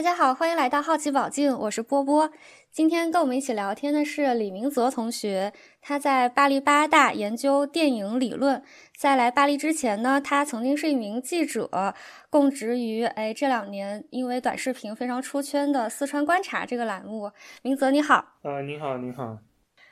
大家好，欢迎来到好奇宝镜，我是波波。今天跟我们一起聊天的是李明泽同学，他在巴黎八大研究电影理论。在来巴黎之前呢，他曾经是一名记者，供职于哎这两年因为短视频非常出圈的四川观察这个栏目。明泽你好，呃，你好，你好。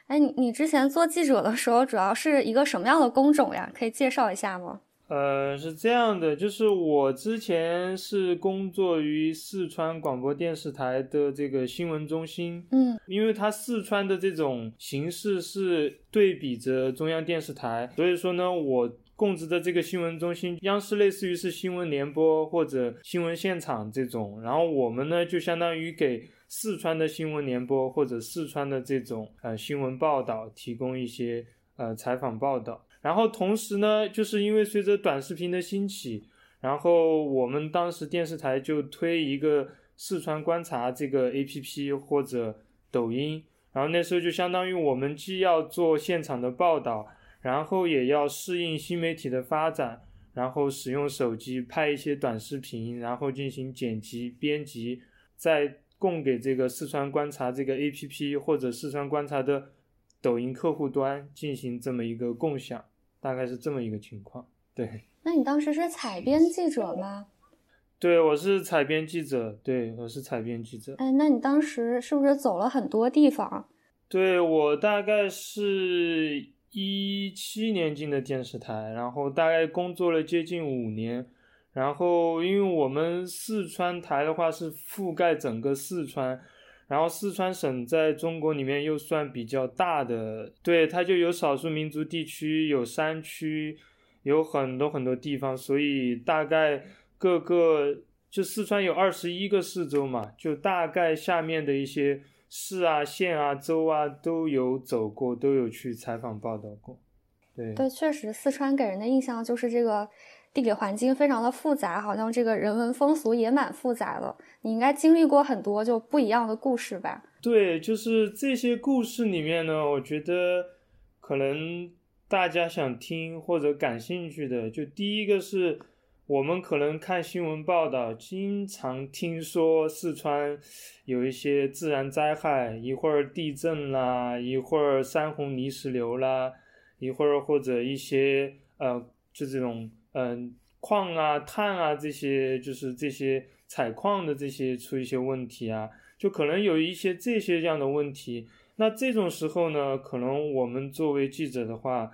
哎，你你之前做记者的时候，主要是一个什么样的工种呀？可以介绍一下吗？呃，是这样的，就是我之前是工作于四川广播电视台的这个新闻中心，嗯，因为它四川的这种形式是对比着中央电视台，所以说呢，我供职的这个新闻中心，央视类似于是新闻联播或者新闻现场这种，然后我们呢就相当于给四川的新闻联播或者四川的这种呃新闻报道提供一些呃采访报道。然后同时呢，就是因为随着短视频的兴起，然后我们当时电视台就推一个四川观察这个 A P P 或者抖音，然后那时候就相当于我们既要做现场的报道，然后也要适应新媒体的发展，然后使用手机拍一些短视频，然后进行剪辑编辑，再供给这个四川观察这个 A P P 或者四川观察的。抖音客户端进行这么一个共享，大概是这么一个情况。对，那你当时是采编记者吗？对，我是采编记者。对，我是采编记者。哎，那你当时是不是走了很多地方？对我大概是一七年进的电视台，然后大概工作了接近五年。然后，因为我们四川台的话是覆盖整个四川。然后四川省在中国里面又算比较大的，对，它就有少数民族地区，有山区，有很多很多地方，所以大概各个就四川有二十一个市州嘛，就大概下面的一些市啊、县啊、州啊都有走过，都有去采访报道过。对，对，确实四川给人的印象就是这个。地理环境非常的复杂，好像这个人文风俗也蛮复杂的。你应该经历过很多就不一样的故事吧？对，就是这些故事里面呢，我觉得可能大家想听或者感兴趣的，就第一个是我们可能看新闻报道，经常听说四川有一些自然灾害，一会儿地震啦，一会儿山洪泥石流啦，一会儿或者一些呃，就这种。嗯，矿啊、碳啊这些，就是这些采矿的这些出一些问题啊，就可能有一些这些这样的问题。那这种时候呢，可能我们作为记者的话，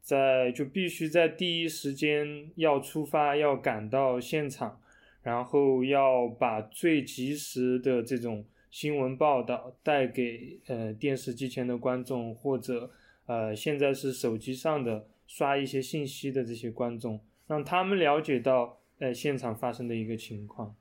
在就必须在第一时间要出发，要赶到现场，然后要把最及时的这种新闻报道带给呃电视机前的观众，或者呃现在是手机上的刷一些信息的这些观众。让他们了解到，呃，现场发生的一个情况，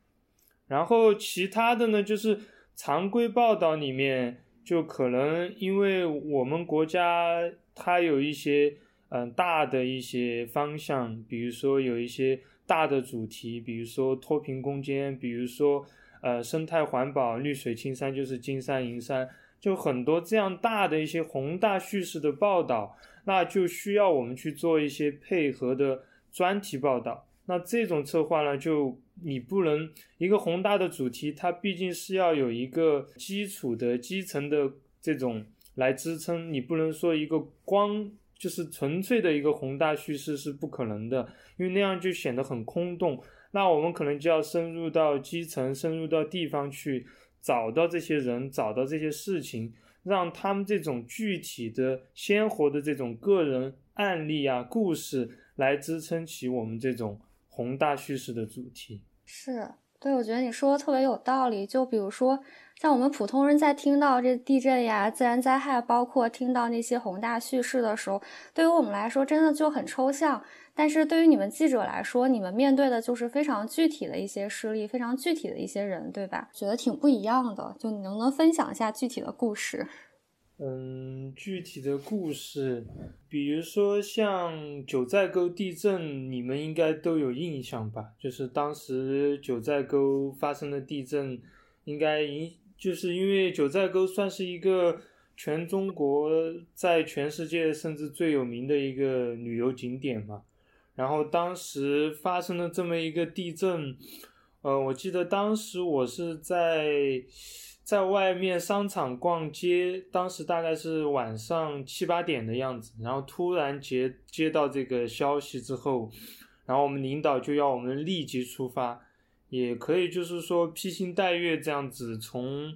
然后其他的呢，就是常规报道里面，就可能因为我们国家它有一些，嗯，大的一些方向，比如说有一些大的主题，比如说脱贫攻坚，比如说，呃，生态环保，绿水青山就是金山银山，就很多这样大的一些宏大叙事的报道，那就需要我们去做一些配合的。专题报道，那这种策划呢，就你不能一个宏大的主题，它毕竟是要有一个基础的基层的这种来支撑，你不能说一个光就是纯粹的一个宏大叙事是不可能的，因为那样就显得很空洞。那我们可能就要深入到基层，深入到地方去，找到这些人，找到这些事情，让他们这种具体的、鲜活的这种个人案例啊、故事。来支撑起我们这种宏大叙事的主题，是对，我觉得你说的特别有道理。就比如说，像我们普通人在听到这地震呀、自然灾害，包括听到那些宏大叙事的时候，对于我们来说真的就很抽象。但是对于你们记者来说，你们面对的就是非常具体的一些事例，非常具体的一些人，对吧？觉得挺不一样的。就你能不能分享一下具体的故事？嗯，具体的故事，比如说像九寨沟地震，你们应该都有印象吧？就是当时九寨沟发生的地震，应该影，就是因为九寨沟算是一个全中国在全世界甚至最有名的一个旅游景点嘛。然后当时发生了这么一个地震，呃，我记得当时我是在在外面商场逛街，当时大概是晚上七八点的样子，然后突然接接到这个消息之后，然后我们领导就要我们立即出发，也可以就是说披星戴月这样子从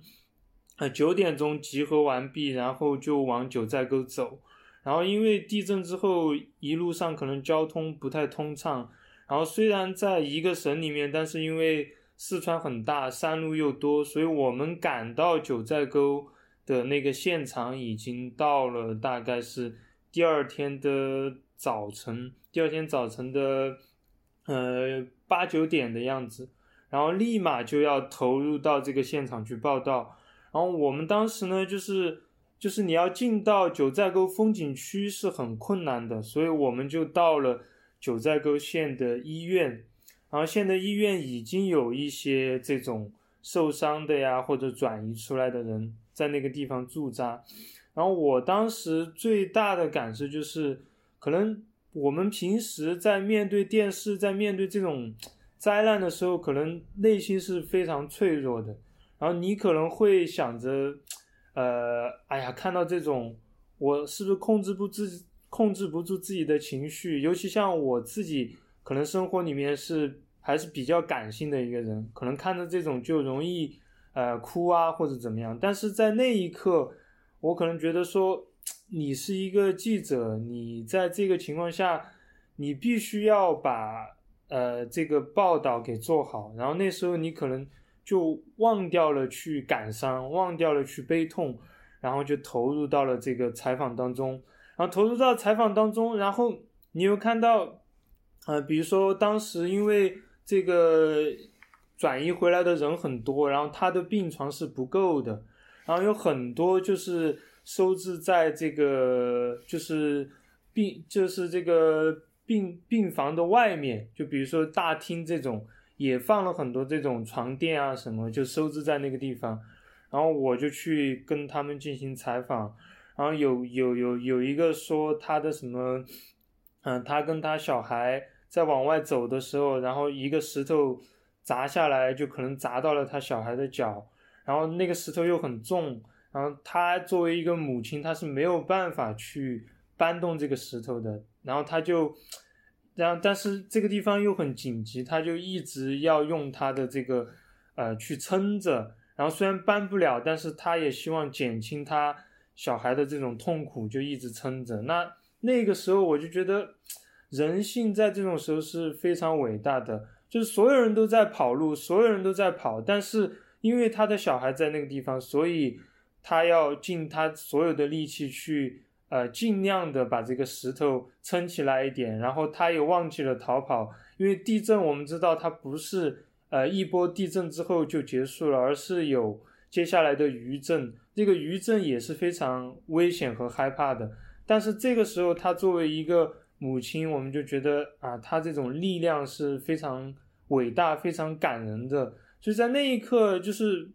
呃九点钟集合完毕，然后就往九寨沟走，然后因为地震之后一路上可能交通不太通畅。然后虽然在一个省里面，但是因为四川很大，山路又多，所以我们赶到九寨沟的那个现场已经到了，大概是第二天的早晨，第二天早晨的呃八九点的样子，然后立马就要投入到这个现场去报道。然后我们当时呢，就是就是你要进到九寨沟风景区是很困难的，所以我们就到了。九寨沟县的医院，然后现在医院已经有一些这种受伤的呀，或者转移出来的人在那个地方驻扎。然后我当时最大的感受就是，可能我们平时在面对电视，在面对这种灾难的时候，可能内心是非常脆弱的。然后你可能会想着，呃，哎呀，看到这种，我是不是控制不自？控制不住自己的情绪，尤其像我自己，可能生活里面是还是比较感性的一个人，可能看着这种就容易呃哭啊或者怎么样。但是在那一刻，我可能觉得说，你是一个记者，你在这个情况下，你必须要把呃这个报道给做好。然后那时候你可能就忘掉了去感伤，忘掉了去悲痛，然后就投入到了这个采访当中。然后投入到采访当中，然后你又看到，呃，比如说当时因为这个转移回来的人很多，然后他的病床是不够的，然后有很多就是收治在这个就是病就是这个病病房的外面，就比如说大厅这种也放了很多这种床垫啊什么，就收治在那个地方，然后我就去跟他们进行采访。然后有有有有一个说他的什么，嗯，他跟他小孩在往外走的时候，然后一个石头砸下来，就可能砸到了他小孩的脚，然后那个石头又很重，然后他作为一个母亲，他是没有办法去搬动这个石头的，然后他就，然后但是这个地方又很紧急，他就一直要用他的这个呃去撑着，然后虽然搬不了，但是他也希望减轻他。小孩的这种痛苦就一直撑着，那那个时候我就觉得，人性在这种时候是非常伟大的，就是所有人都在跑路，所有人都在跑，但是因为他的小孩在那个地方，所以他要尽他所有的力气去，呃，尽量的把这个石头撑起来一点，然后他也忘记了逃跑，因为地震我们知道它不是，呃，一波地震之后就结束了，而是有接下来的余震。这个余震也是非常危险和害怕的，但是这个时候，他作为一个母亲，我们就觉得啊，她这种力量是非常伟大、非常感人的。所以在那一刻，就是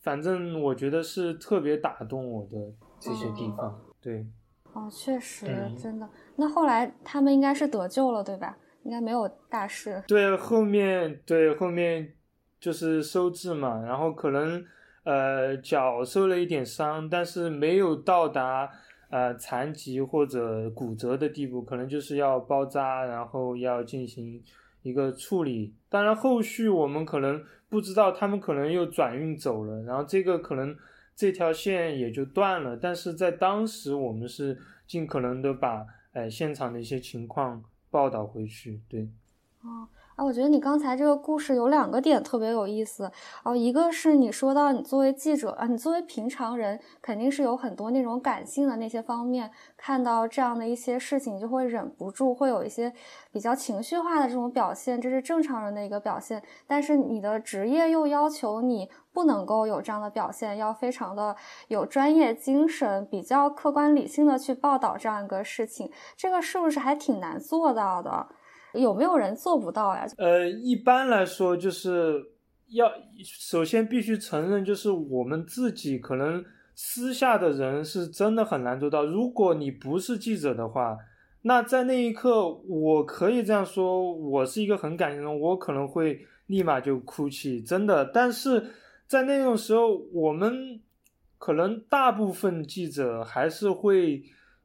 反正我觉得是特别打动我的这些地方。对，哦，确实，真的。那后来他们应该是得救了，对吧？应该没有大事。对，后面对后面就是收治嘛，然后可能。呃，脚受了一点伤，但是没有到达呃残疾或者骨折的地步，可能就是要包扎，然后要进行一个处理。当然，后续我们可能不知道，他们可能又转运走了，然后这个可能这条线也就断了。但是在当时，我们是尽可能的把呃现场的一些情况报道回去，对。哦。啊，我觉得你刚才这个故事有两个点特别有意思哦，一个是你说到你作为记者啊，你作为平常人肯定是有很多那种感性的那些方面，看到这样的一些事情就会忍不住会有一些比较情绪化的这种表现，这是正常人的一个表现。但是你的职业又要求你不能够有这样的表现，要非常的有专业精神，比较客观理性的去报道这样一个事情，这个是不是还挺难做到的？有没有人做不到呀？呃，一般来说，就是要首先必须承认，就是我们自己可能私下的人是真的很难做到。如果你不是记者的话，那在那一刻，我可以这样说，我是一个很感性的人，我可能会立马就哭泣，真的。但是在那种时候，我们可能大部分记者还是会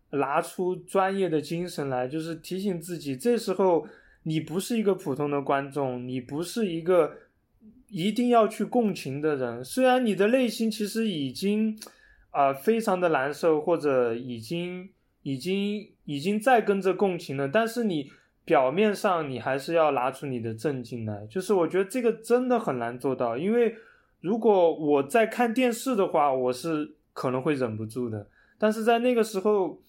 拿出专业的精神来，就是提醒自己，这时候你不是一个普通的观众，你不是一个一定要去共情的人。虽然你的内心其实已经啊非常的难受，或者已经。已经已经在跟着共情了，但是你表面上你还是要拿出你的镇静来，就是我觉得这个真的很难做到，因为如果我在看电视的话，我是可能会忍不住的，但是在那个时候，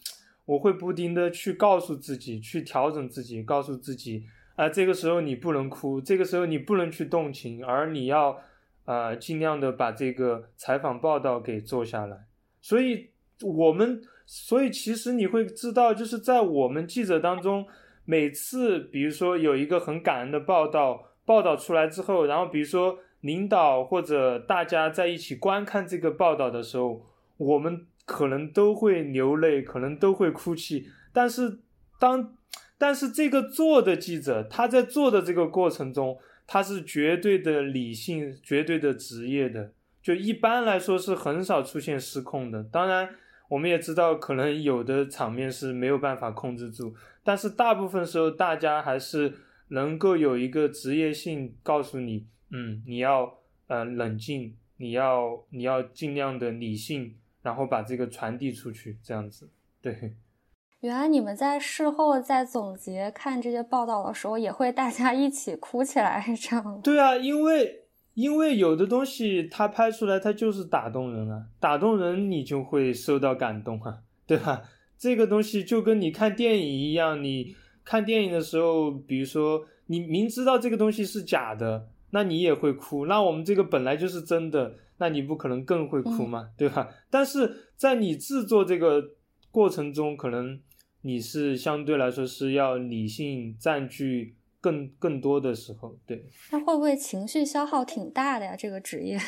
我会不停的去告诉自己，去调整自己，告诉自己，啊，这个时候你不能哭，这个时候你不能去动情，而你要，呃，尽量的把这个采访报道给做下来，所以我们。所以其实你会知道，就是在我们记者当中，每次比如说有一个很感人的报道报道出来之后，然后比如说领导或者大家在一起观看这个报道的时候，我们可能都会流泪，可能都会哭泣。但是当但是这个做的记者他在做的这个过程中，他是绝对的理性、绝对的职业的，就一般来说是很少出现失控的。当然。我们也知道，可能有的场面是没有办法控制住，但是大部分时候，大家还是能够有一个职业性，告诉你，嗯，你要呃冷静，你要你要尽量的理性，然后把这个传递出去，这样子。对，原来你们在事后在总结看这些报道的时候，也会大家一起哭起来，这样。对啊，因为。因为有的东西它拍出来，它就是打动人啊，打动人你就会受到感动啊，对吧？这个东西就跟你看电影一样，你看电影的时候，比如说你明知道这个东西是假的，那你也会哭。那我们这个本来就是真的，那你不可能更会哭嘛？对吧？但是在你制作这个过程中，可能你是相对来说是要理性占据。更更多的时候，对，那会不会情绪消耗挺大的呀？这个职业，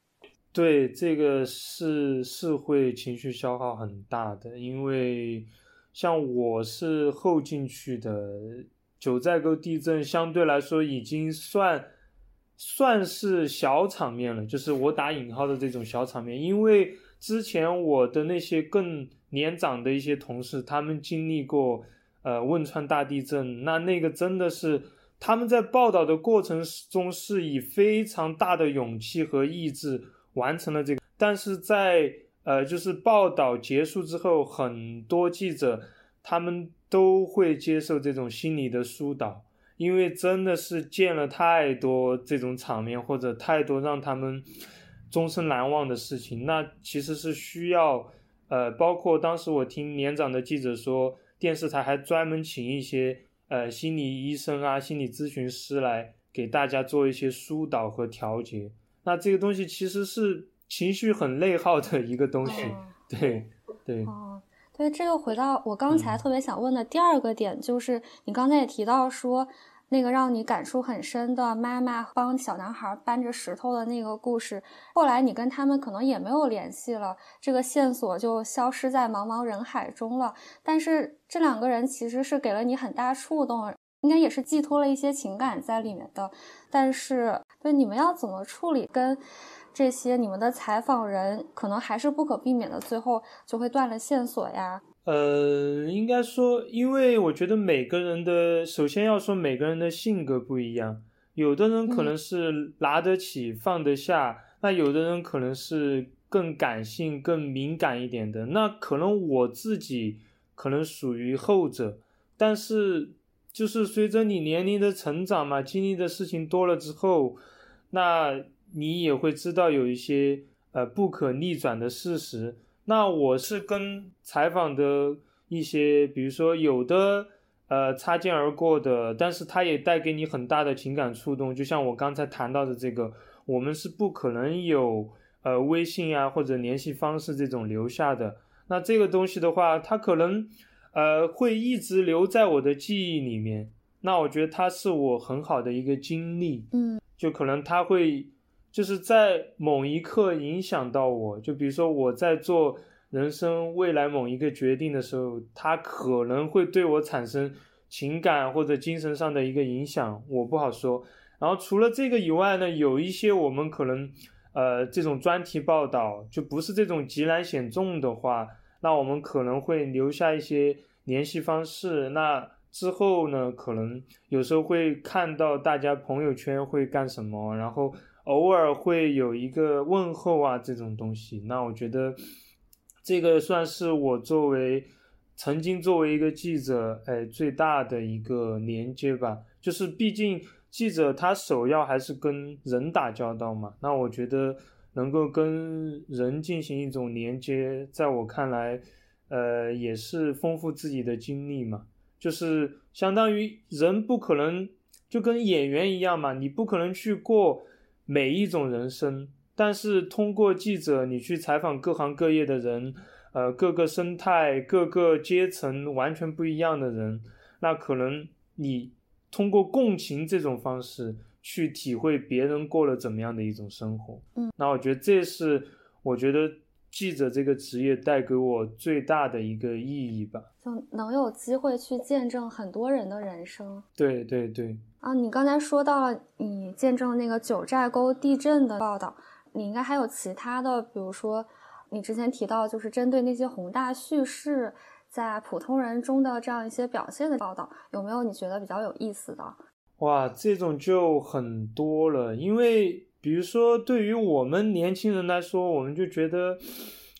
对，这个是是会情绪消耗很大的，因为像我是后进去的，九寨沟地震相对来说已经算算是小场面了，就是我打引号的这种小场面，因为之前我的那些更年长的一些同事，他们经历过。呃，汶川大地震，那那个真的是他们在报道的过程中是以非常大的勇气和意志完成了这个，但是在呃，就是报道结束之后，很多记者他们都会接受这种心理的疏导，因为真的是见了太多这种场面或者太多让他们终身难忘的事情，那其实是需要呃，包括当时我听年长的记者说。电视台还专门请一些呃心理医生啊、心理咨询师来给大家做一些疏导和调节。那这个东西其实是情绪很内耗的一个东西，对对。哦，对，这又回到我刚才特别想问的第二个点，就是你刚才也提到说。那个让你感触很深的妈妈帮小男孩搬着石头的那个故事，后来你跟他们可能也没有联系了，这个线索就消失在茫茫人海中了。但是这两个人其实是给了你很大触动，应该也是寄托了一些情感在里面的。但是，对你们要怎么处理跟这些你们的采访人，可能还是不可避免的，最后就会断了线索呀。呃，应该说，因为我觉得每个人的，首先要说每个人的性格不一样，有的人可能是拿得起放得下，那有的人可能是更感性、更敏感一点的，那可能我自己可能属于后者，但是就是随着你年龄的成长嘛，经历的事情多了之后，那你也会知道有一些呃不可逆转的事实。那我是跟采访的一些，比如说有的呃擦肩而过的，但是它也带给你很大的情感触动。就像我刚才谈到的这个，我们是不可能有呃微信啊或者联系方式这种留下的。那这个东西的话，它可能呃会一直留在我的记忆里面。那我觉得它是我很好的一个经历，嗯，就可能它会。就是在某一刻影响到我，就比如说我在做人生未来某一个决定的时候，它可能会对我产生情感或者精神上的一个影响，我不好说。然后除了这个以外呢，有一些我们可能，呃，这种专题报道就不是这种极难险重的话，那我们可能会留下一些联系方式。那之后呢，可能有时候会看到大家朋友圈会干什么，然后偶尔会有一个问候啊这种东西。那我觉得这个算是我作为曾经作为一个记者，哎，最大的一个连接吧，就是毕竟。记者他首要还是跟人打交道嘛，那我觉得能够跟人进行一种连接，在我看来，呃，也是丰富自己的经历嘛，就是相当于人不可能就跟演员一样嘛，你不可能去过每一种人生，但是通过记者你去采访各行各业的人，呃，各个生态、各个阶层完全不一样的人，那可能你。通过共情这种方式去体会别人过了怎么样的一种生活，嗯，那我觉得这是我觉得记者这个职业带给我最大的一个意义吧，就能有机会去见证很多人的人生。对对对。啊，你刚才说到了你见证那个九寨沟地震的报道，你应该还有其他的，比如说你之前提到就是针对那些宏大叙事。在普通人中的这样一些表现的报道，有没有你觉得比较有意思的？哇，这种就很多了。因为比如说，对于我们年轻人来说，我们就觉得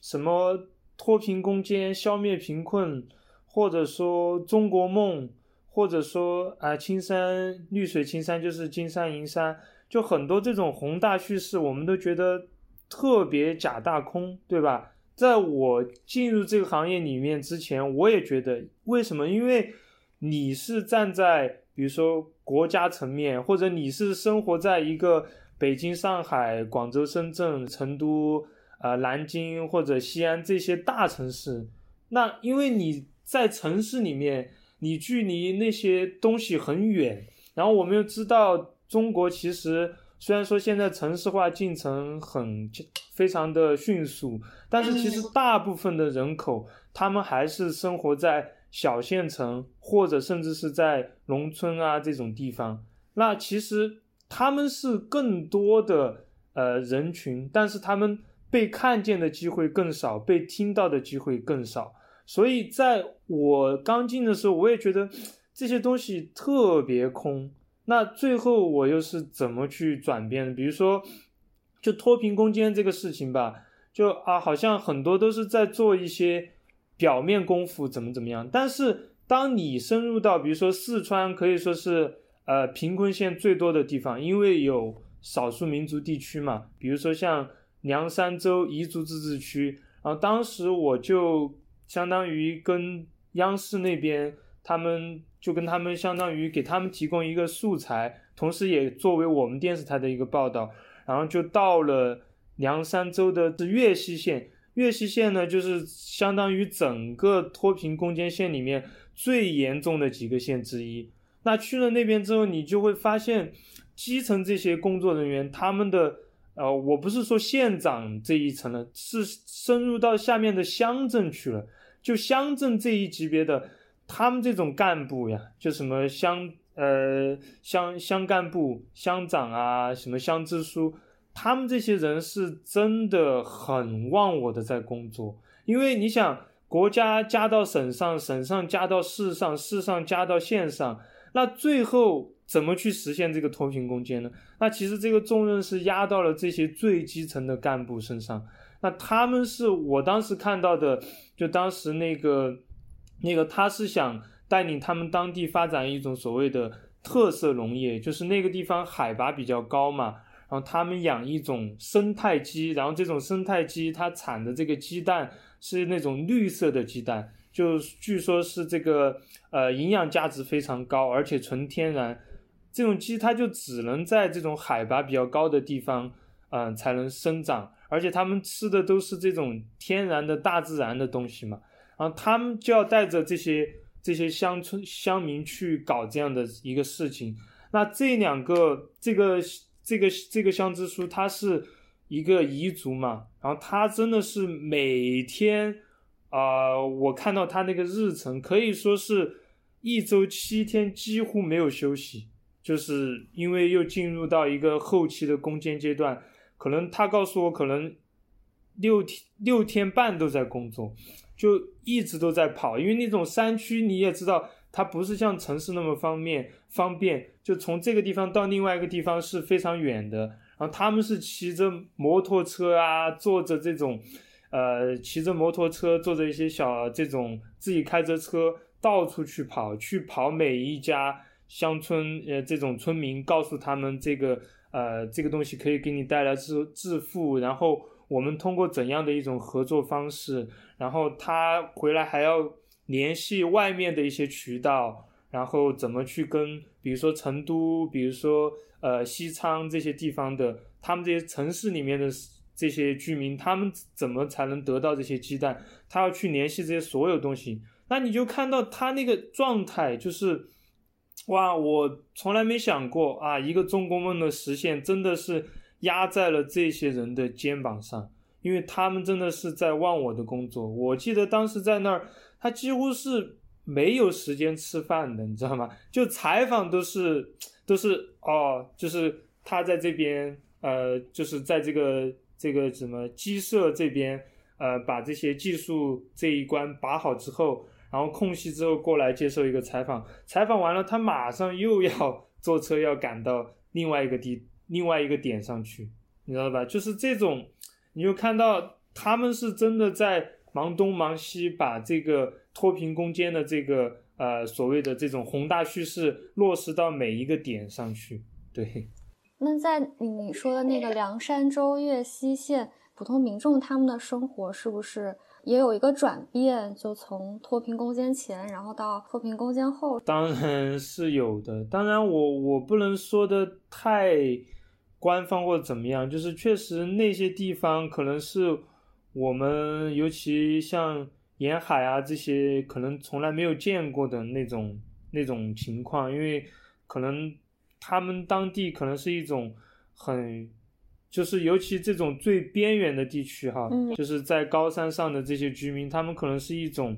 什么脱贫攻坚、消灭贫困，或者说中国梦，或者说啊青山绿水青山就是金山银山，就很多这种宏大叙事，我们都觉得特别假大空，对吧？在我进入这个行业里面之前，我也觉得为什么？因为你是站在比如说国家层面，或者你是生活在一个北京、上海、广州、深圳、成都、呃南京或者西安这些大城市，那因为你在城市里面，你距离那些东西很远，然后我们又知道中国其实。虽然说现在城市化进程很非常的迅速，但是其实大部分的人口，他们还是生活在小县城或者甚至是在农村啊这种地方。那其实他们是更多的呃人群，但是他们被看见的机会更少，被听到的机会更少。所以在我刚进的时候，我也觉得 这些东西特别空。那最后我又是怎么去转变的？比如说，就脱贫攻坚这个事情吧，就啊，好像很多都是在做一些表面功夫，怎么怎么样。但是当你深入到，比如说四川，可以说是呃贫困县最多的地方，因为有少数民族地区嘛。比如说像凉山州彝族自治区，然后当时我就相当于跟央视那边。他们就跟他们相当于给他们提供一个素材，同时也作为我们电视台的一个报道，然后就到了凉山州的岳西县。岳西县呢，就是相当于整个脱贫攻坚县里面最严重的几个县之一。那去了那边之后，你就会发现基层这些工作人员，他们的呃，我不是说县长这一层了，是深入到下面的乡镇去了，就乡镇这一级别的。他们这种干部呀，就什么乡呃乡乡干部、乡长啊，什么乡支书，他们这些人是真的很忘我的在工作。因为你想，国家加到省上，省上加到市上，市上加到县上，那最后怎么去实现这个脱贫攻坚呢？那其实这个重任是压到了这些最基层的干部身上。那他们是我当时看到的，就当时那个。那个他是想带领他们当地发展一种所谓的特色农业，就是那个地方海拔比较高嘛，然后他们养一种生态鸡，然后这种生态鸡它产的这个鸡蛋是那种绿色的鸡蛋，就据说是这个呃营养价值非常高，而且纯天然，这种鸡它就只能在这种海拔比较高的地方嗯才能生长，而且他们吃的都是这种天然的大自然的东西嘛。然后他们就要带着这些这些乡村乡民去搞这样的一个事情。那这两个这个这个这个乡支书，他是一个彝族嘛，然后他真的是每天，啊，我看到他那个日程，可以说是一周七天几乎没有休息，就是因为又进入到一个后期的攻坚阶段，可能他告诉我，可能六天六天半都在工作，就一直都在跑，因为那种山区你也知道。它不是像城市那么方便，方便就从这个地方到另外一个地方是非常远的。然后他们是骑着摩托车啊，坐着这种，呃，骑着摩托车，坐着一些小这种自己开着车到处去跑，去跑每一家乡村，呃，这种村民告诉他们这个，呃，这个东西可以给你带来致致富，然后我们通过怎样的一种合作方式，然后他回来还要。联系外面的一些渠道，然后怎么去跟，比如说成都，比如说呃西昌这些地方的，他们这些城市里面的这些居民，他们怎么才能得到这些鸡蛋？他要去联系这些所有东西，那你就看到他那个状态，就是哇，我从来没想过啊，一个中国梦的实现真的是压在了这些人的肩膀上，因为他们真的是在忘我的工作。我记得当时在那儿。他几乎是没有时间吃饭的，你知道吗？就采访都是都是哦，就是他在这边，呃，就是在这个这个什么鸡舍这边，呃，把这些技术这一关把好之后，然后空隙之后过来接受一个采访，采访完了，他马上又要坐车要赶到另外一个地另外一个点上去，你知道吧？就是这种，你就看到他们是真的在。忙东忙西，把这个脱贫攻坚的这个呃所谓的这种宏大叙事落实到每一个点上去。对。那在你说的那个凉山州越西县，普通民众他们的生活是不是也有一个转变？就从脱贫攻坚前，然后到脱贫攻坚后？当然是有的。当然，我我不能说的太官方或怎么样，就是确实那些地方可能是。我们尤其像沿海啊这些，可能从来没有见过的那种那种情况，因为可能他们当地可能是一种很，就是尤其这种最边缘的地区哈，就是在高山上的这些居民，他们可能是一种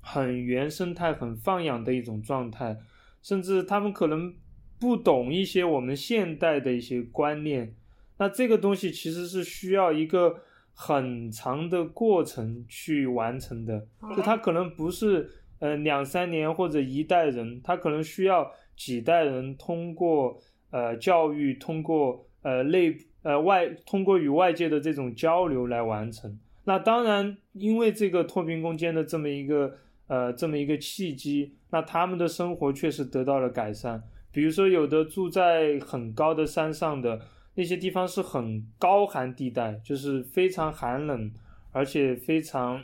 很原生态、很放养的一种状态，甚至他们可能不懂一些我们现代的一些观念，那这个东西其实是需要一个。很长的过程去完成的，就他可能不是呃两三年或者一代人，他可能需要几代人通过呃教育，通过呃内呃外，通过与外界的这种交流来完成。那当然，因为这个脱贫攻坚的这么一个呃这么一个契机，那他们的生活确实得到了改善。比如说，有的住在很高的山上的。那些地方是很高寒地带，就是非常寒冷，而且非常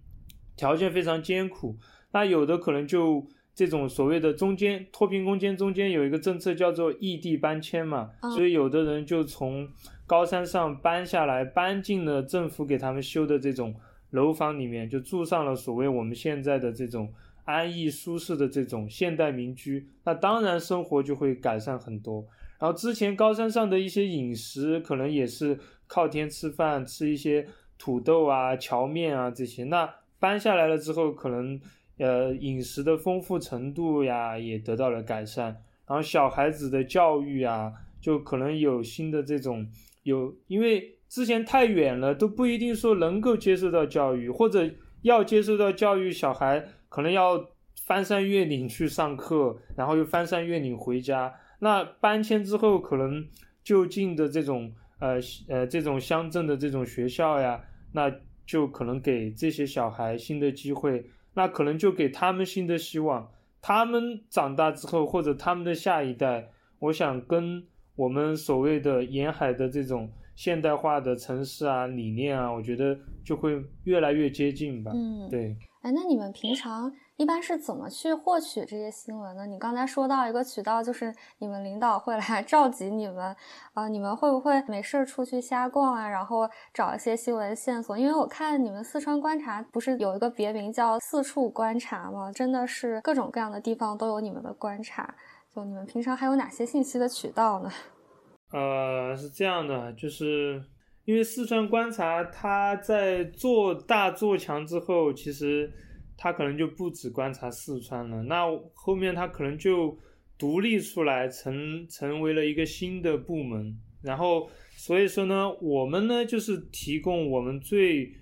条件非常艰苦。那有的可能就这种所谓的中间脱贫攻坚中间有一个政策叫做异地搬迁嘛，所以有的人就从高山上搬下来，搬进了政府给他们修的这种楼房里面，就住上了所谓我们现在的这种安逸舒适的这种现代民居。那当然生活就会改善很多。然后之前高山上的一些饮食可能也是靠天吃饭，吃一些土豆啊、荞面啊这些。那搬下来了之后，可能呃饮食的丰富程度呀也得到了改善。然后小孩子的教育啊，就可能有新的这种有，因为之前太远了，都不一定说能够接受到教育，或者要接受到教育，小孩可能要翻山越岭去上课，然后又翻山越岭回家。那搬迁之后，可能就近的这种呃呃这种乡镇的这种学校呀，那就可能给这些小孩新的机会，那可能就给他们新的希望。他们长大之后，或者他们的下一代，我想跟我们所谓的沿海的这种现代化的城市啊理念啊，我觉得就会越来越接近吧。嗯，对。哎，那你们平常？一般是怎么去获取这些新闻呢？你刚才说到一个渠道，就是你们领导会来 召集你们，啊，你们会不会没事出去瞎逛啊？然后找一些新闻线索？因为我看你们四川观察不是有一个别名叫四处观察吗？真的是各种各样的地方都有你们的观察。就你们平常还有哪些信息的渠道呢？呃，是这样的，就是因为四川观察它在做大做强之后，其实他可能就不止观察四川了。那后面他可能就独立出来，成成为了一个新的部门。然后所以说呢，我们呢就是提供我们最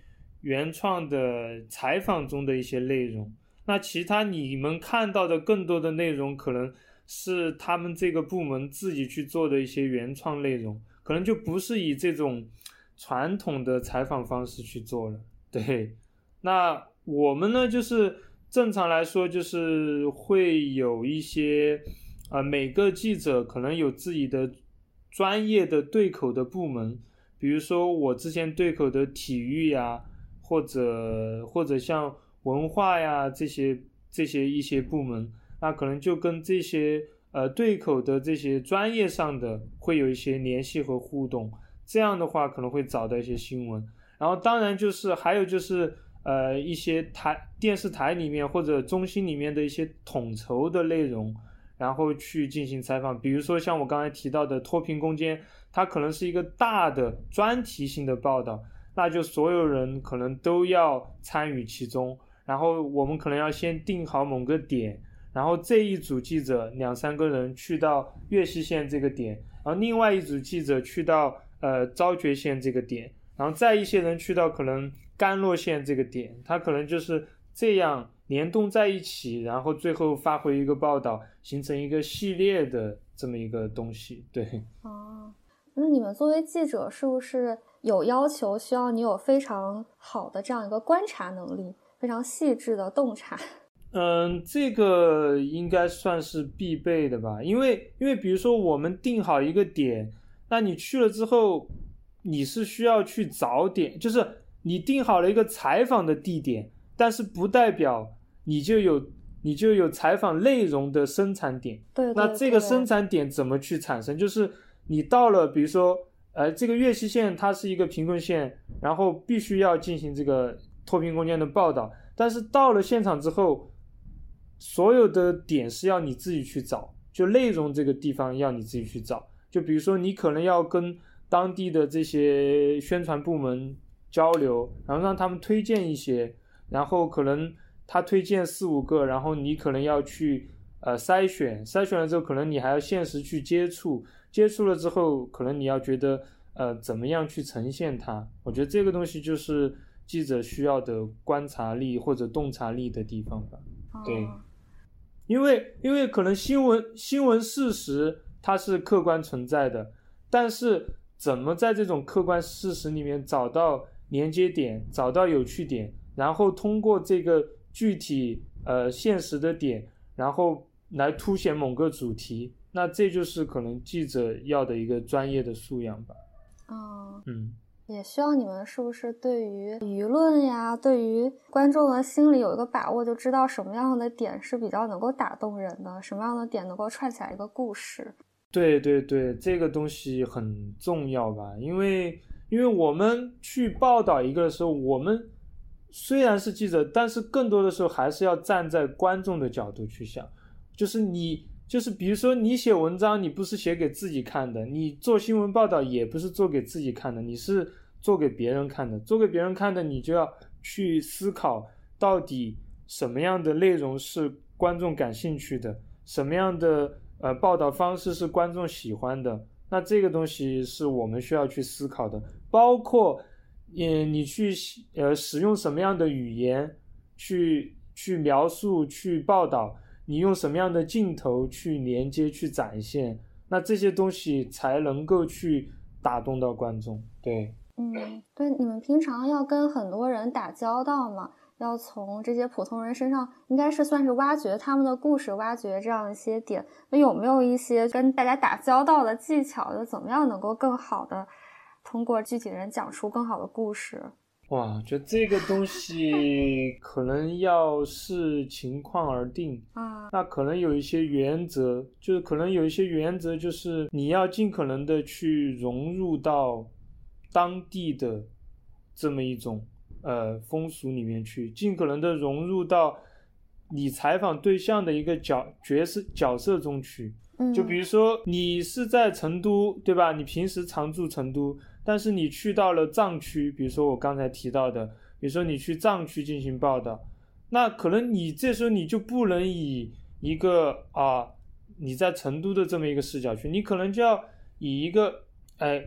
原创的采访中的一些内容。那其他你们看到的更多的内容，可能是他们这个部门自己去做的一些原创内容，可能就不是以这种。传统的采访方式去做了，对，那我们呢，就是正常来说，就是会有一些，呃，每个记者可能有自己的专业的对口的部门，比如说我之前对口的体育呀，或者或者像文化呀这些这些一些部门，那可能就跟这些呃对口的这些专业上的会有一些联系和互动。这样的话可能会找到一些新闻，然后当然就是还有就是呃一些台电视台里面或者中心里面的一些统筹的内容，然后去进行采访。比如说像我刚才提到的脱贫攻坚，它可能是一个大的专题性的报道，那就所有人可能都要参与其中。然后我们可能要先定好某个点，然后这一组记者两三个人去到岳西县这个点，然后另外一组记者去到。呃，昭觉县这个点，然后再一些人去到可能甘洛县这个点，他可能就是这样联动在一起，然后最后发回一个报道，形成一个系列的这么一个东西。对，哦，那你们作为记者，是不是有要求需要你有非常好的这样一个观察能力，非常细致的洞察？嗯，这个应该算是必备的吧，因为因为比如说我们定好一个点。那你去了之后，你是需要去找点，就是你定好了一个采访的地点，但是不代表你就有你就有采访内容的生产点。对，那这个生产点怎么去产生？就是你到了，比如说，呃，这个岳西县它是一个贫困县，然后必须要进行这个脱贫攻坚的报道，但是到了现场之后，所有的点是要你自己去找，就内容这个地方要你自己去找。就比如说，你可能要跟当地的这些宣传部门交流，然后让他们推荐一些，然后可能他推荐四五个，然后你可能要去呃筛选，筛选了之后，可能你还要现实去接触，接触了之后，可能你要觉得呃怎么样去呈现它。我觉得这个东西就是记者需要的观察力或者洞察力的地方吧。对，因为因为可能新闻新闻事实。它是客观存在的，但是怎么在这种客观事实里面找到连接点，找到有趣点，然后通过这个具体呃现实的点，然后来凸显某个主题，那这就是可能记者要的一个专业的素养吧。哦，嗯，也需要你们是不是对于舆论呀，对于观众的心理有一个把握，就知道什么样的点是比较能够打动人的，什么样的点能够串起来一个故事。对对对，这个东西很重要吧？因为因为我们去报道一个的时候，我们虽然是记者，但是更多的时候还是要站在观众的角度去想。就是你，就是比如说你写文章，你不是写给自己看的；你做新闻报道也不是做给自己看的，你是做给别人看的。做给别人看的，你就要去思考到底什么样的内容是观众感兴趣的，什么样的。呃，报道方式是观众喜欢的，那这个东西是我们需要去思考的，包括，嗯，你去呃使用什么样的语言去去描述、去报道，你用什么样的镜头去连接、去展现，那这些东西才能够去打动到观众。对，嗯，对，你们平常要跟很多人打交道嘛？要从这些普通人身上，应该是算是挖掘他们的故事，挖掘这样一些点。那有没有一些跟大家打交道的技巧？就怎么样能够更好的通过具体的人讲出更好的故事？哇，觉得这个东西可能要视情况而定啊。那可能有一些原则，就是可能有一些原则，就是你要尽可能的去融入到当地的这么一种。呃，风俗里面去，尽可能的融入到你采访对象的一个角角色角色中去。就比如说，你是在成都，对吧？你平时常住成都，但是你去到了藏区，比如说我刚才提到的，比如说你去藏区进行报道，那可能你这时候你就不能以一个啊你在成都的这么一个视角去，你可能就要以一个哎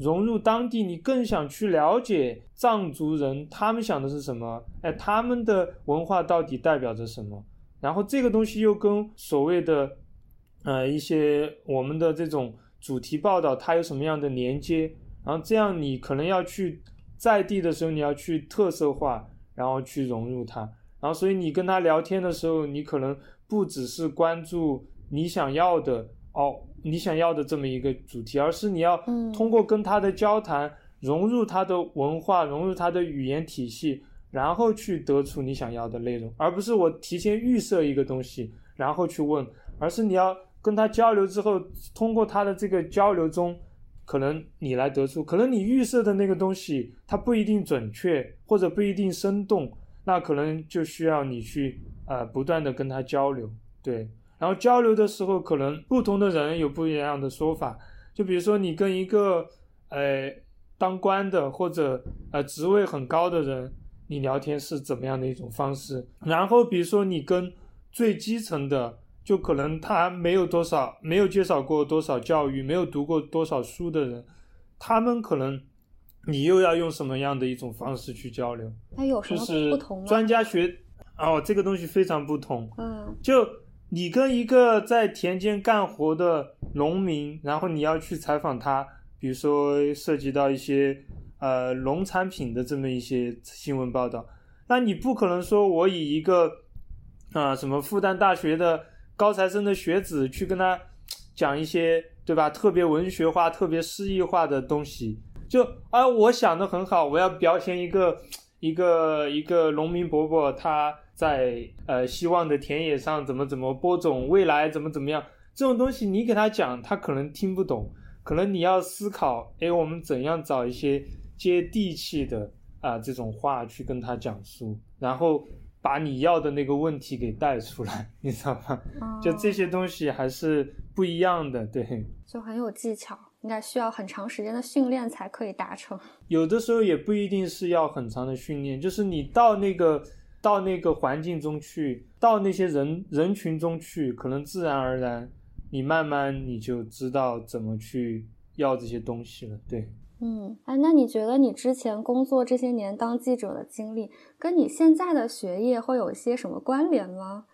融入当地，你更想去了解藏族人他们想的是什么，哎他们的文化到底代表着什么，然后这个东西又跟所谓的呃一些我们的这种主题报道它有什么样的连接？然后这样你可能要去在地的时候，你要去特色化，然后去融入它。然后所以你跟他聊天的时候，你可能不只是关注你想要的哦，你想要的这么一个主题，而是你要通过跟他的交谈，融入他的文化，融入他的语言体系，然后去得出你想要的内容，而不是我提前预设一个东西，然后去问，而是你要跟他交流之后，通过他的这个交流中。可能你来得出，可能你预设的那个东西它不一定准确，或者不一定生动，那可能就需要你去呃不断的跟他交流，对，然后交流的时候，可能不同的人有不一样的说法，就比如说你跟一个呃当官的或者呃职位很高的人，你聊天是怎么样的一种方式，然后比如说你跟最基层的。就可能他没有多少，没有接受过多少教育，没有读过多少书的人，他们可能你又要用什么样的一种方式去交流？那有什么不同专家学哦，这个东西非常不同。嗯，就你跟一个在田间干活的农民，然后你要去采访他，比如说涉及到一些呃农产品的这么一些新闻报道，那你不可能说我以一个啊什么复旦大学的。高材生的学子去跟他讲一些，对吧？特别文学化、特别诗意化的东西，就啊，我想的很好，我要表现一个一个一个农民伯伯他在呃希望的田野上怎么怎么播种，未来怎么怎么样，这种东西你给他讲，他可能听不懂，可能你要思考，哎，我们怎样找一些接地气的啊这种话去跟他讲述，然后。把你要的那个问题给带出来，你知道吗？就这些东西还是不一样的，对，就很有技巧，应该需要很长时间的训练才可以达成。有的时候也不一定是要很长的训练，就是你到那个到那个环境中去，到那些人人群中去，可能自然而然，你慢慢你就知道怎么去要这些东西了，对。嗯，哎，那你觉得你之前工作这些年当记者的经历，跟你现在的学业会有一些什么关联吗？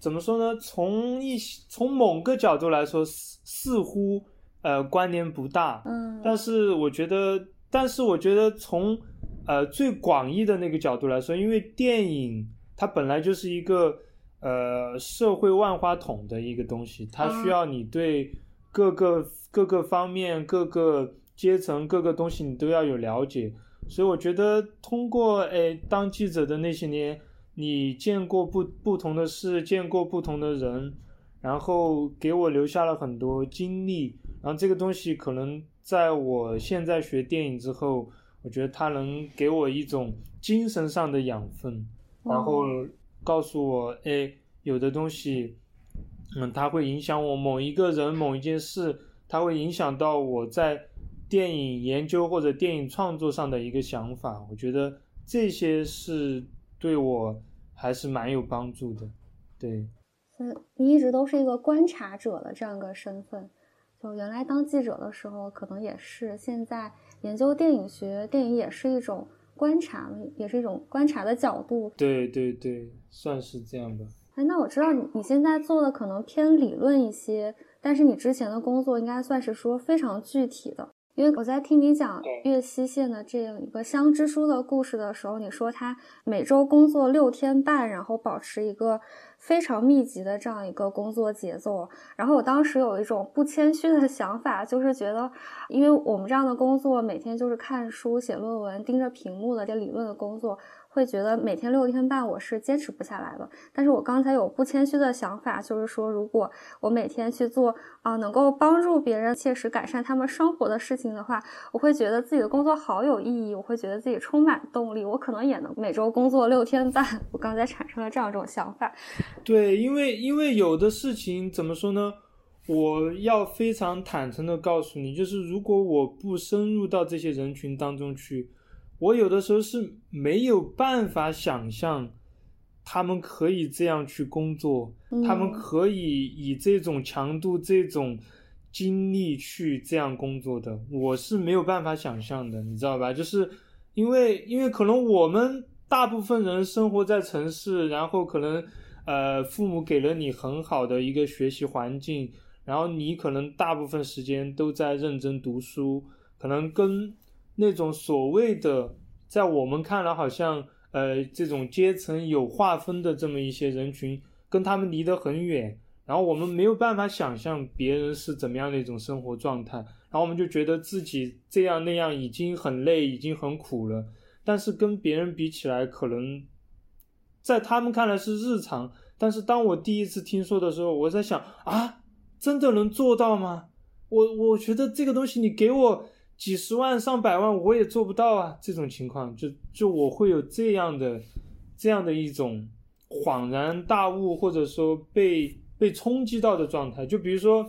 怎么说呢？从一从某个角度来说，似似乎呃关联不大。嗯，但是我觉得，但是我觉得从呃最广义的那个角度来说，因为电影它本来就是一个呃社会万花筒的一个东西，它需要你对各个各个方面各个。阶层各个东西你都要有了解，所以我觉得通过诶当记者的那些年，你见过不不同的事，见过不同的人，然后给我留下了很多经历，然后这个东西可能在我现在学电影之后，我觉得它能给我一种精神上的养分，然后告诉我哎有的东西，嗯，它会影响我某一个人某一件事，它会影响到我在。电影研究或者电影创作上的一个想法，我觉得这些是对我还是蛮有帮助的。对，所以你一直都是一个观察者的这样一个身份。就原来当记者的时候，可能也是；现在研究电影学，电影也是一种观察，也是一种观察的角度。对对对，算是这样吧。哎，那我知道你你现在做的可能偏理论一些，但是你之前的工作应该算是说非常具体的。因为我在听你讲岳西县的这样一个香之书的故事的时候，你说他每周工作六天半，然后保持一个非常密集的这样一个工作节奏。然后我当时有一种不谦虚的 想法，就是觉得，因为我们这样的工作每天就是看书、写论文、盯着屏幕的这理论的工作。会觉得每天六天半我是坚持不下来的，但是我刚才有不谦虚的想法，就是说如果我每天去做啊能够帮助别人切实改善他们生活的事情的话，我会觉得自己的工作好有意义，我会觉得自己充满动力，我可能也能每周工作六天半。我刚才产生了这样一种想法。对，因为因为有的事情怎么说呢？我要非常坦诚的告诉你，就是如果我不深入到这些人群当中去，我有的时候是没有办法想象他们可以这样去工作，他们可以以这种强度、这种精力去这样工作的，我是没有办法想象的，你知道吧？就是因为，因为可能我们大部分人生活在城市，然后可能呃，父母给了你很好的一个学习环境，然后你可能大部分时间都在认真读书，可能跟那种所谓的在我们看来好像。呃，这种阶层有划分的这么一些人群，跟他们离得很远，然后我们没有办法想象别人是怎么样的一种生活状态，然后我们就觉得自己这样那样已经很累，已经很苦了，但是跟别人比起来，可能在他们看来是日常，但是当我第一次听说的时候，我在想啊，真的能做到吗？我我觉得这个东西你给我。几十万上百万我也做不到啊！这种情况就就我会有这样的这样的一种恍然大悟，或者说被被冲击到的状态。就比如说，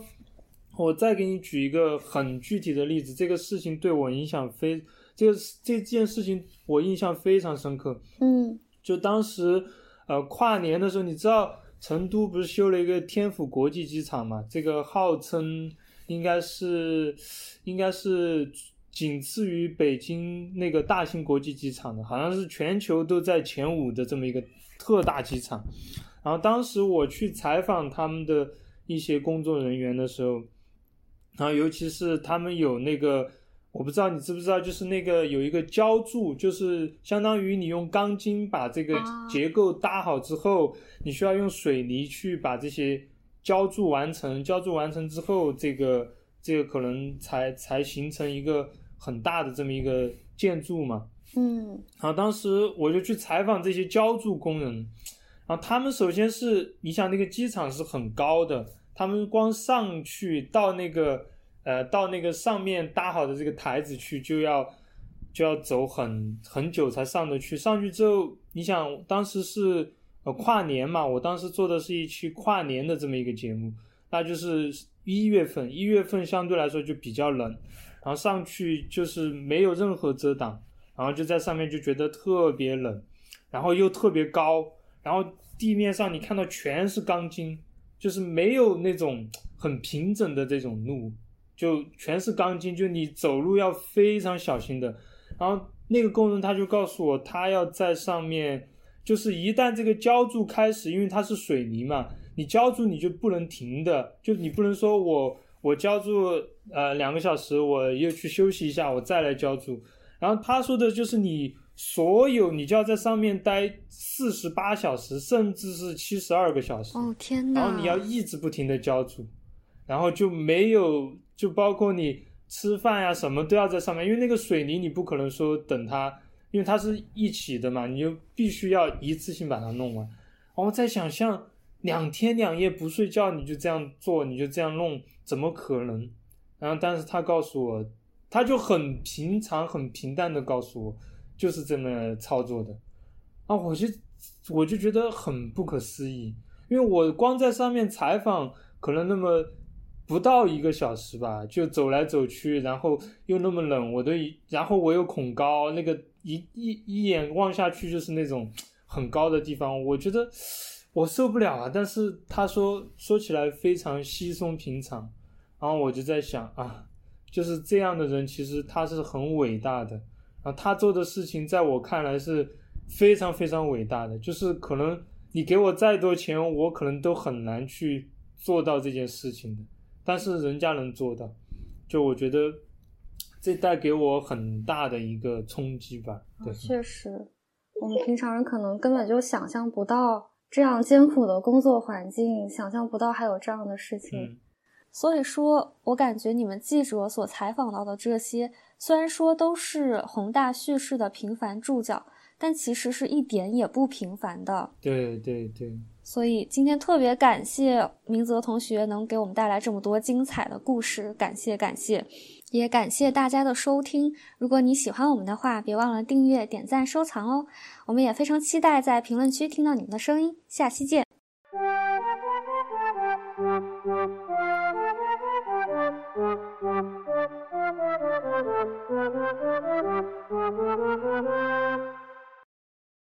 我再给你举一个很具体的例子，这个事情对我影响非这个这件事情我印象非常深刻。嗯，就当时呃跨年的时候，你知道成都不是修了一个天府国际机场嘛？这个号称。应该是，应该是仅次于北京那个大兴国际机场的，好像是全球都在前五的这么一个特大机场。然后当时我去采访他们的一些工作人员的时候，然后尤其是他们有那个，我不知道你知不知道，就是那个有一个浇筑，就是相当于你用钢筋把这个结构搭好之后，你需要用水泥去把这些。浇筑完成，浇筑完成之后，这个这个可能才才形成一个很大的这么一个建筑嘛。嗯，然后当时我就去采访这些浇筑工人，然后他们首先是，你想那个机场是很高的，他们光上去到那个呃到那个上面搭好的这个台子去，就要就要走很很久才上得去。上去之后，你想当时是。跨年嘛，我当时做的是一期跨年的这么一个节目，那就是一月份，一月份相对来说就比较冷，然后上去就是没有任何遮挡，然后就在上面就觉得特别冷，然后又特别高，然后地面上你看到全是钢筋，就是没有那种很平整的这种路，就全是钢筋，就你走路要非常小心的。然后那个工人他就告诉我，他要在上面。就是一旦这个浇筑开始，因为它是水泥嘛，你浇筑你就不能停的，就你不能说我我浇筑呃两个小时，我又去休息一下，我再来浇筑。然后他说的就是你所有你就要在上面待四十八小时，甚至是七十二个小时。哦天哪！然后你要一直不停的浇筑，然后就没有就包括你吃饭呀什么都要在上面，因为那个水泥你不可能说等它。因为它是一起的嘛，你就必须要一次性把它弄完。然后再想象两天两夜不睡觉，你就这样做，你就这样弄，怎么可能？然后，但是他告诉我，他就很平常、很平淡的告诉我，就是这么操作的。啊，我就我就觉得很不可思议，因为我光在上面采访，可能那么不到一个小时吧，就走来走去，然后又那么冷，我都，然后我又恐高，那个。一一一眼望下去就是那种很高的地方，我觉得我受不了啊！但是他说说起来非常稀松平常，然后我就在想啊，就是这样的人其实他是很伟大的，啊，他做的事情在我看来是非常非常伟大的，就是可能你给我再多钱，我可能都很难去做到这件事情的，但是人家能做到，就我觉得。这带给我很大的一个冲击吧。对，确实，我们平常人可能根本就想象不到这样艰苦的工作环境，想象不到还有这样的事情。所以说，我感觉你们记者所采访到的这些，虽然说都是宏大叙事的平凡注脚，但其实是一点也不平凡的。对对对。所以今天特别感谢明泽同学能给我们带来这么多精彩的故事感谢感谢也感谢大家的收听。如果你喜欢我们的话别忘了订阅点赞收藏哦。我们也非常期待在评论区听到你们的声音下期见。